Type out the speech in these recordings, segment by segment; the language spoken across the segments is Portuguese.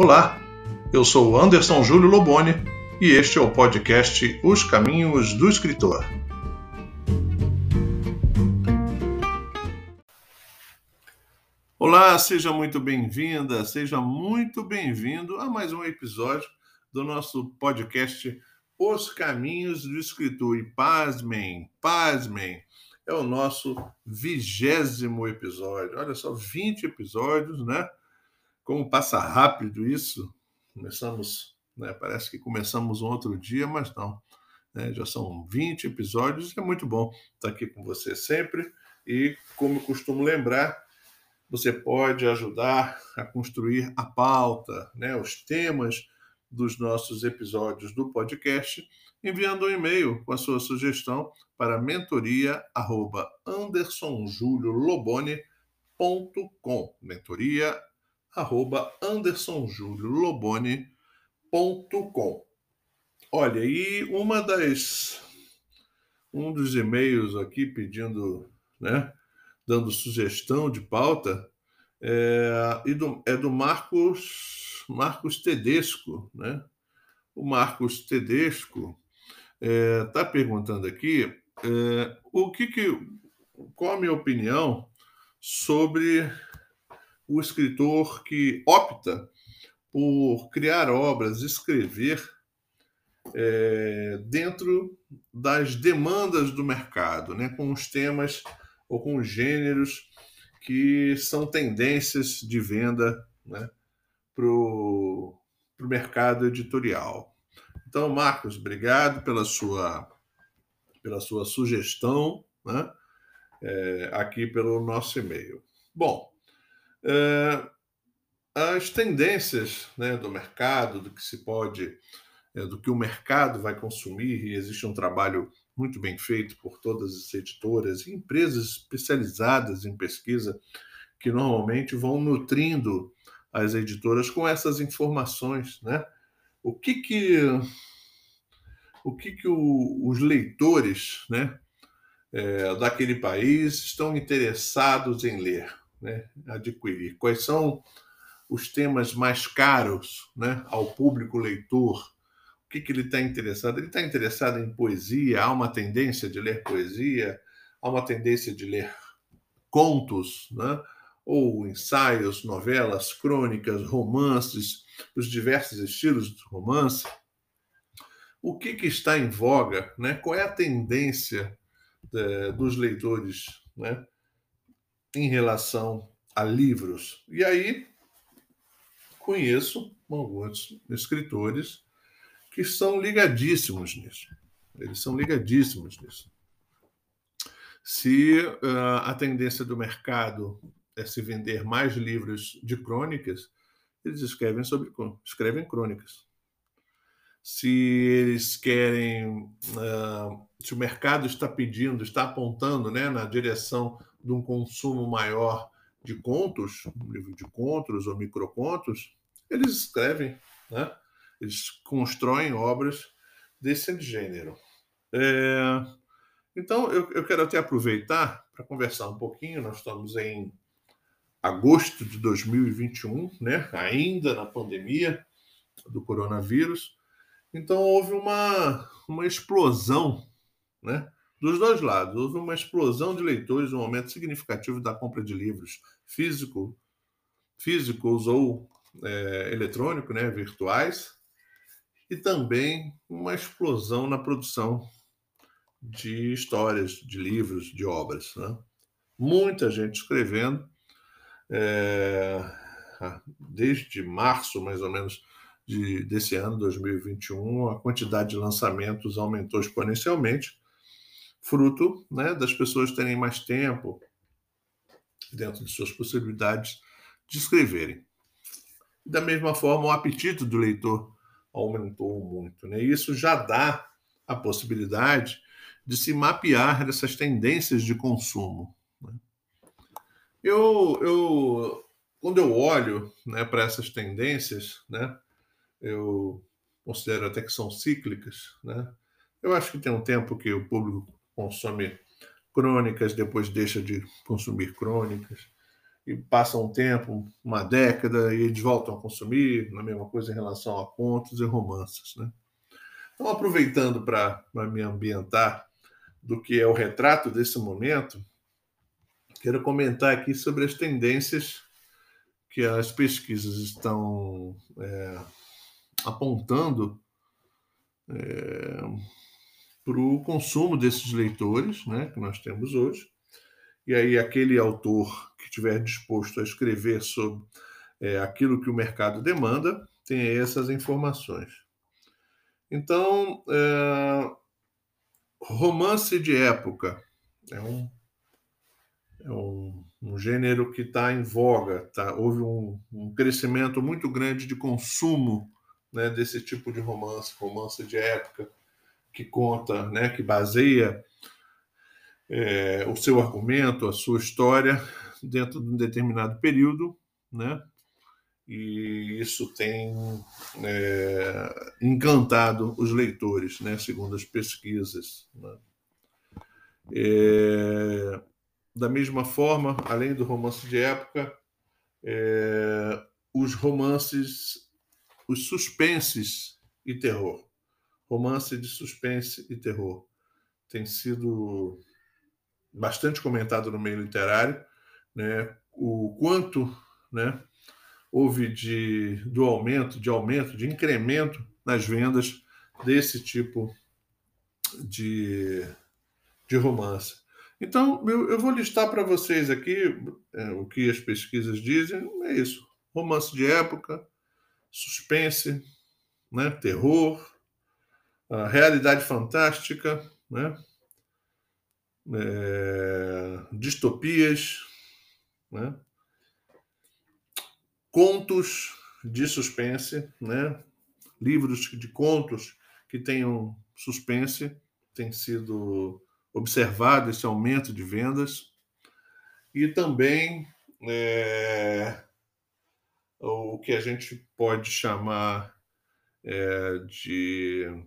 Olá, eu sou Anderson Júlio Loboni e este é o podcast Os Caminhos do Escritor. Olá, seja muito bem-vinda, seja muito bem-vindo a mais um episódio do nosso podcast Os Caminhos do Escritor. E pasmem, pasmem, é o nosso vigésimo episódio. Olha só, 20 episódios, né? Como passa rápido isso. Começamos, né? Parece que começamos um outro dia, mas não. Né? Já são 20 episódios é muito bom estar aqui com você sempre. E, como eu costumo lembrar, você pode ajudar a construir a pauta, né? os temas dos nossos episódios do podcast, enviando um e-mail com a sua sugestão para mentoria@andersonjuliolobone.com. mentoria@andersonjuliolobone.com. Olha, e uma das um dos e-mails aqui pedindo, né, dando sugestão de pauta é, e do, é do Marcos Marcos Tedesco, né? O Marcos Tedesco está é, perguntando aqui é, o que, que qual a minha opinião sobre o escritor que opta por criar obras, escrever é, dentro das demandas do mercado, né, com os temas ou com os gêneros que são tendências de venda né, para o mercado editorial. Então, Marcos, obrigado pela sua, pela sua sugestão né, é, aqui pelo nosso e-mail. Bom, as tendências né, do mercado, do que se pode, é, do que o mercado vai consumir, e existe um trabalho muito bem feito por todas as editoras e empresas especializadas em pesquisa que normalmente vão nutrindo as editoras com essas informações, né? O que que o que que o, os leitores, né, é, daquele país estão interessados em ler, né, adquirir? Quais são os temas mais caros, né, ao público leitor? O que que ele está interessado? Ele está interessado em poesia? Há uma tendência de ler poesia? Há uma tendência de ler contos, né? ou ensaios, novelas, crônicas, romances, os diversos estilos de romance. O que, que está em voga? Né? Qual é a tendência é, dos leitores né? Em relação a livros? E aí conheço alguns escritores que são ligadíssimos nisso. Eles são ligadíssimos nisso. Se uh, a tendência do mercado é se vender mais livros de crônicas, eles escrevem sobre escrevem crônicas. Se eles querem, uh, se o mercado está pedindo, está apontando, né, na direção de um consumo maior de contos, livro de contos ou microcontos, eles escrevem, né? Eles constroem obras desse gênero. É, então, eu, eu quero até aproveitar para conversar um pouquinho. Nós estamos em agosto de 2021, né? ainda na pandemia do coronavírus. Então houve uma, uma explosão né? Dos dois lados. Houve uma explosão de leitores, um aumento significativo da compra de livros físico, físicos ou é, eletrônicos, né? virtuais, e também uma explosão na produção de histórias, de livros, de obras. Né? Muita gente escrevendo é, desde março, mais ou menos, de, desse ano, 2021, a quantidade de lançamentos aumentou exponencialmente, fruto né, das pessoas terem mais tempo dentro de suas possibilidades de escreverem. Da mesma forma, o apetite do leitor aumentou muito. Né? E isso já dá a possibilidade de se mapear essas tendências de consumo. Né? Eu, eu, quando eu olho né, para essas tendências, né, eu considero até que são cíclicas. Né? Eu acho que tem um tempo que o público consome crônicas, depois deixa de consumir crônicas. e passa um tempo, uma década, e eles voltam a consumir, a mesma coisa em relação a contos e romances. Né? Então, aproveitando para me ambientar do que é o retrato desse momento, quero comentar aqui sobre as tendências que as pesquisas estão é, apontando é, para o consumo desses leitores né, que nós temos hoje. E aí, aquele autor que estiver disposto a escrever sobre é, aquilo que o mercado demanda tem essas informações. Então, é, romance de época é um, é um, um gênero que está em voga. Tá? Houve um, um, crescimento muito grande de consumo né, desse tipo de romance, romance de época, que conta, né, que baseia é, o seu argumento, a sua história dentro de um determinado período, né? E isso tem é, encantado os leitores, né? Segundo as pesquisas. Né? É, da mesma forma, além do romance de época, é, os romances, os suspenses e terror. Romance de suspense e terror tem sido bastante comentado no meio literário, né, o quanto né, houve de, do aumento, de aumento, de incremento nas vendas desse tipo de, de romance. Então, eu, eu vou listar para vocês aqui é, o que as pesquisas dizem. É isso: romance de época, suspense, né, terror, realidade fantástica, né, é, distopias, né? contos de suspense, né? livros de contos que tenham suspense, tem sido observado esse aumento de vendas, e também é, o que a gente pode chamar é, de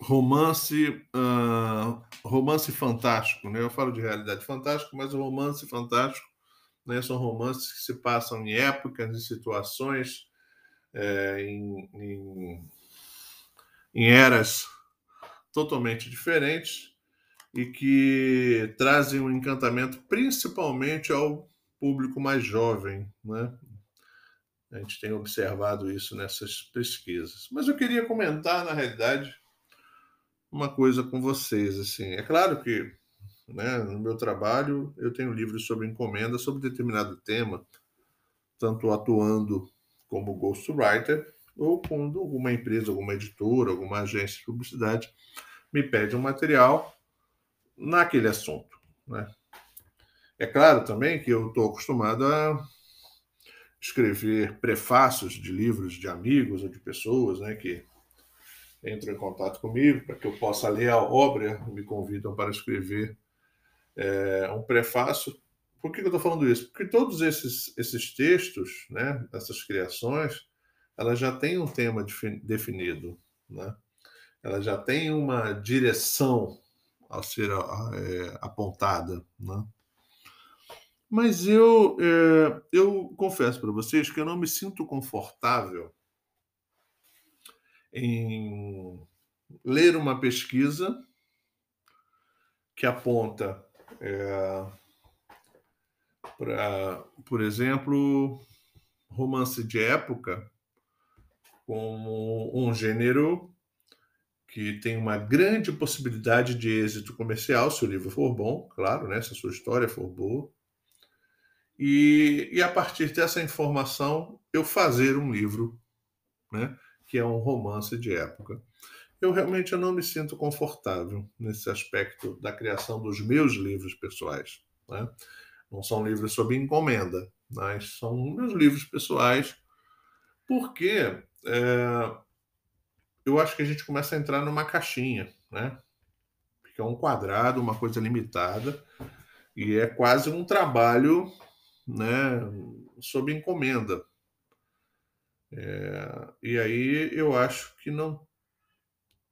romance uh, romance fantástico, né? Eu falo de realidade fantástica, mas o romance fantástico né, são romances que se passam em épocas, em situações, é, em, em, em eras totalmente diferentes e que trazem um encantamento principalmente ao público mais jovem, né? A gente tem observado isso nessas pesquisas. Mas eu queria comentar, na realidade, uma coisa com vocês. Assim, é claro que né, no meu trabalho eu tenho livros sobre encomenda sobre determinado tema, tanto atuando como ghostwriter ou quando alguma empresa, alguma editora, alguma agência de publicidade me pede um material naquele assunto. Né? É claro também que eu estou acostumado a escrever prefácios de livros de amigos ou de pessoas né, que entram em contato comigo para que eu possa ler a obra, me convidam para escrever é, um prefácio. Por que eu estou falando isso? Porque todos esses, esses textos, né, essas criações, elas já têm um tema definido, né? Ela já tem uma direção a ser é, apontada, né? Mas eu, é, eu confesso para vocês que eu não me sinto confortável em ler uma pesquisa que aponta é, para, por exemplo, romance de época como um gênero que tem uma grande possibilidade de êxito comercial se o livro for bom, claro, né, se a sua história for boa. E, e a partir dessa informação eu fazer um livro, né, que é um romance de época. Eu realmente não me sinto confortável nesse aspecto da criação dos meus livros pessoais. Né? Não são livros sob encomenda, mas são meus livros pessoais, porque é, eu acho que a gente começa a entrar numa caixinha, né? Porque é um quadrado, uma coisa limitada, e é quase um trabalho né, sob encomenda. É, e aí eu acho que não,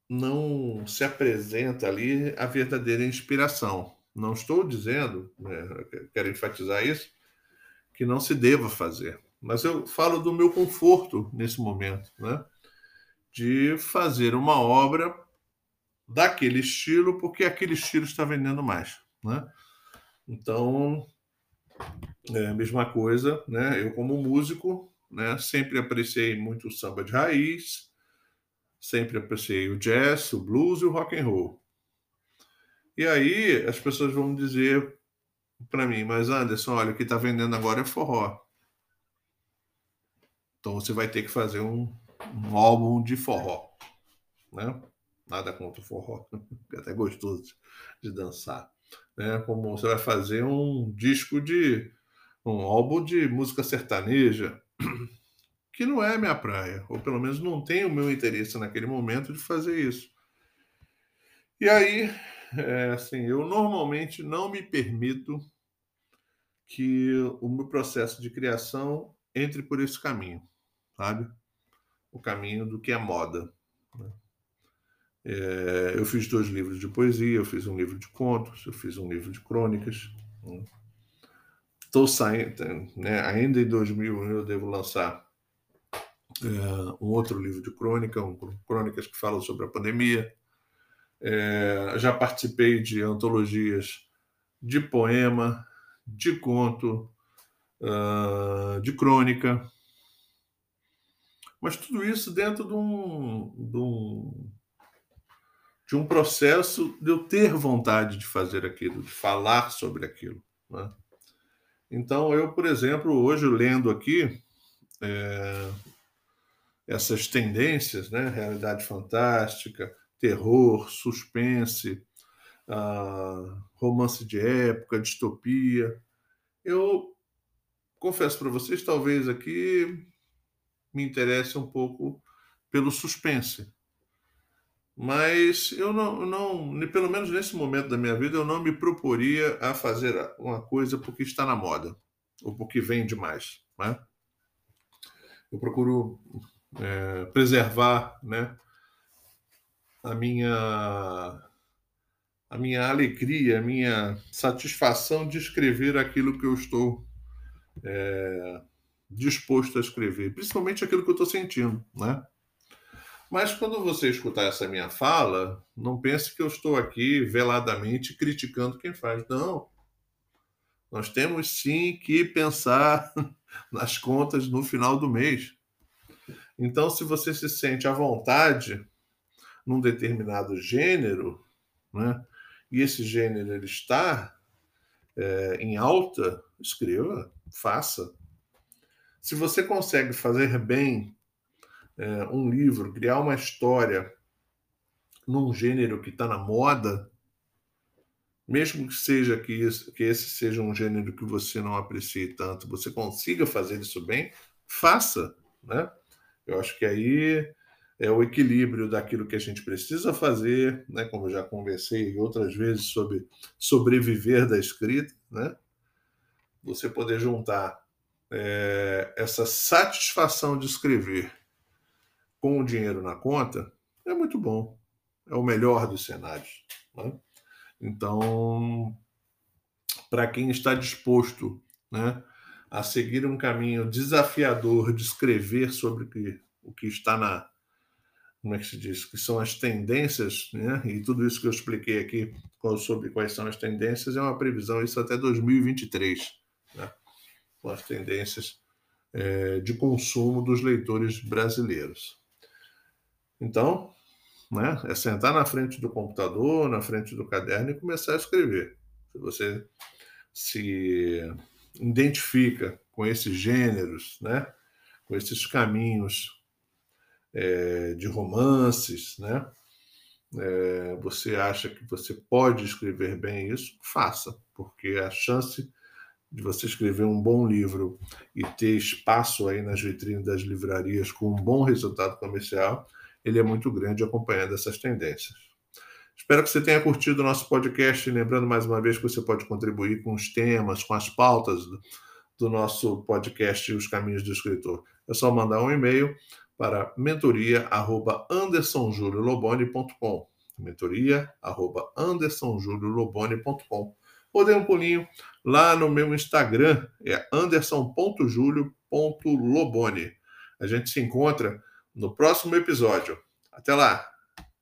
não se apresenta ali a verdadeira inspiração. Não estou dizendo, né, quero enfatizar isso, que não se deva fazer. Mas eu falo do meu conforto nesse momento, né? De fazer uma obra daquele estilo, porque aquele estilo está vendendo mais, né? Então, é a mesma coisa, né? Eu como músico, né, sempre apreciei muito o samba de raiz, sempre apreciei o jazz, o blues e o rock and roll. E aí as pessoas vão dizer para mim, mas Anderson, olha, o que está vendendo agora é forró. Então você vai ter que fazer um, um álbum de forró, né? Nada contra o forró, é até gostoso de dançar, né? Como você vai fazer um disco de um álbum de música sertaneja, que não é minha praia, ou pelo menos não tem o meu interesse naquele momento de fazer isso. E aí, é, assim, eu normalmente não me permito que o meu processo de criação entre por esse caminho, sabe? O caminho do que é moda. Né? É, eu fiz dois livros de poesia, eu fiz um livro de contos, eu fiz um livro de crônicas. Estou saindo, né? ainda em 2000 eu devo lançar é, um outro livro de crônica, um, crônicas que falam sobre a pandemia. É, já participei de antologias de poema, de conto, uh, de crônica. Mas tudo isso dentro de um, de um, de um processo de eu ter vontade de fazer aquilo, de falar sobre aquilo. Né? Então, eu, por exemplo, hoje lendo aqui é, essas tendências, né? realidade fantástica, terror, suspense, uh, romance de época, distopia. Eu confesso para vocês, talvez aqui me interesse um pouco pelo suspense. Mas eu não, não, pelo menos nesse momento da minha vida, eu não me proporia a fazer uma coisa porque está na moda ou porque vende mais. Né? Eu procuro é, preservar né, a minha a minha alegria, a minha satisfação de escrever aquilo que eu estou é, disposto a escrever, principalmente aquilo que eu estou sentindo, né? Mas quando você escutar essa minha fala, não pense que eu estou aqui veladamente criticando quem faz. Não. Nós temos sim que pensar nas contas no final do mês. Então, se você se sente à vontade num determinado gênero, né, e esse gênero ele está é, em alta, escreva, faça. Se você consegue fazer bem é, um livro, criar uma história num gênero que está na moda, mesmo que seja que, isso, que esse seja um gênero que você não aprecie tanto, você consiga fazer isso bem, faça, né? Eu acho que aí é o equilíbrio daquilo que a gente precisa fazer, né? Como eu já conversei outras vezes sobre sobreviver da escrita, né? Você poder juntar é, essa satisfação de escrever com o dinheiro na conta é muito bom, é o melhor dos cenários. Né? Então, para quem está disposto, né? a seguir um caminho desafiador de escrever sobre o que, o que está na. Como é que se diz? Que são as tendências, né? e tudo isso que eu expliquei aqui sobre quais são as tendências é uma previsão, isso até 2023, né? com as tendências é, de consumo dos leitores brasileiros. Então, né, é sentar na frente do computador, na frente do caderno e começar a escrever. Se você se identifica com esses gêneros, né? com esses caminhos é, de romances, né? É, você acha que você pode escrever bem isso, faça, porque a chance de você escrever um bom livro e ter espaço aí nas vitrines das livrarias com um bom resultado comercial, ele é muito grande acompanhando essas tendências. Espero que você tenha curtido o nosso podcast. Lembrando mais uma vez que você pode contribuir com os temas, com as pautas do, do nosso podcast Os Caminhos do Escritor. É só mandar um e-mail para mentoria@andersonjulioloboni.com. mentoria@andersonjulioloboni.com ou dê um pulinho lá no meu Instagram, é anderson.julio.lobone. A gente se encontra no próximo episódio. Até lá!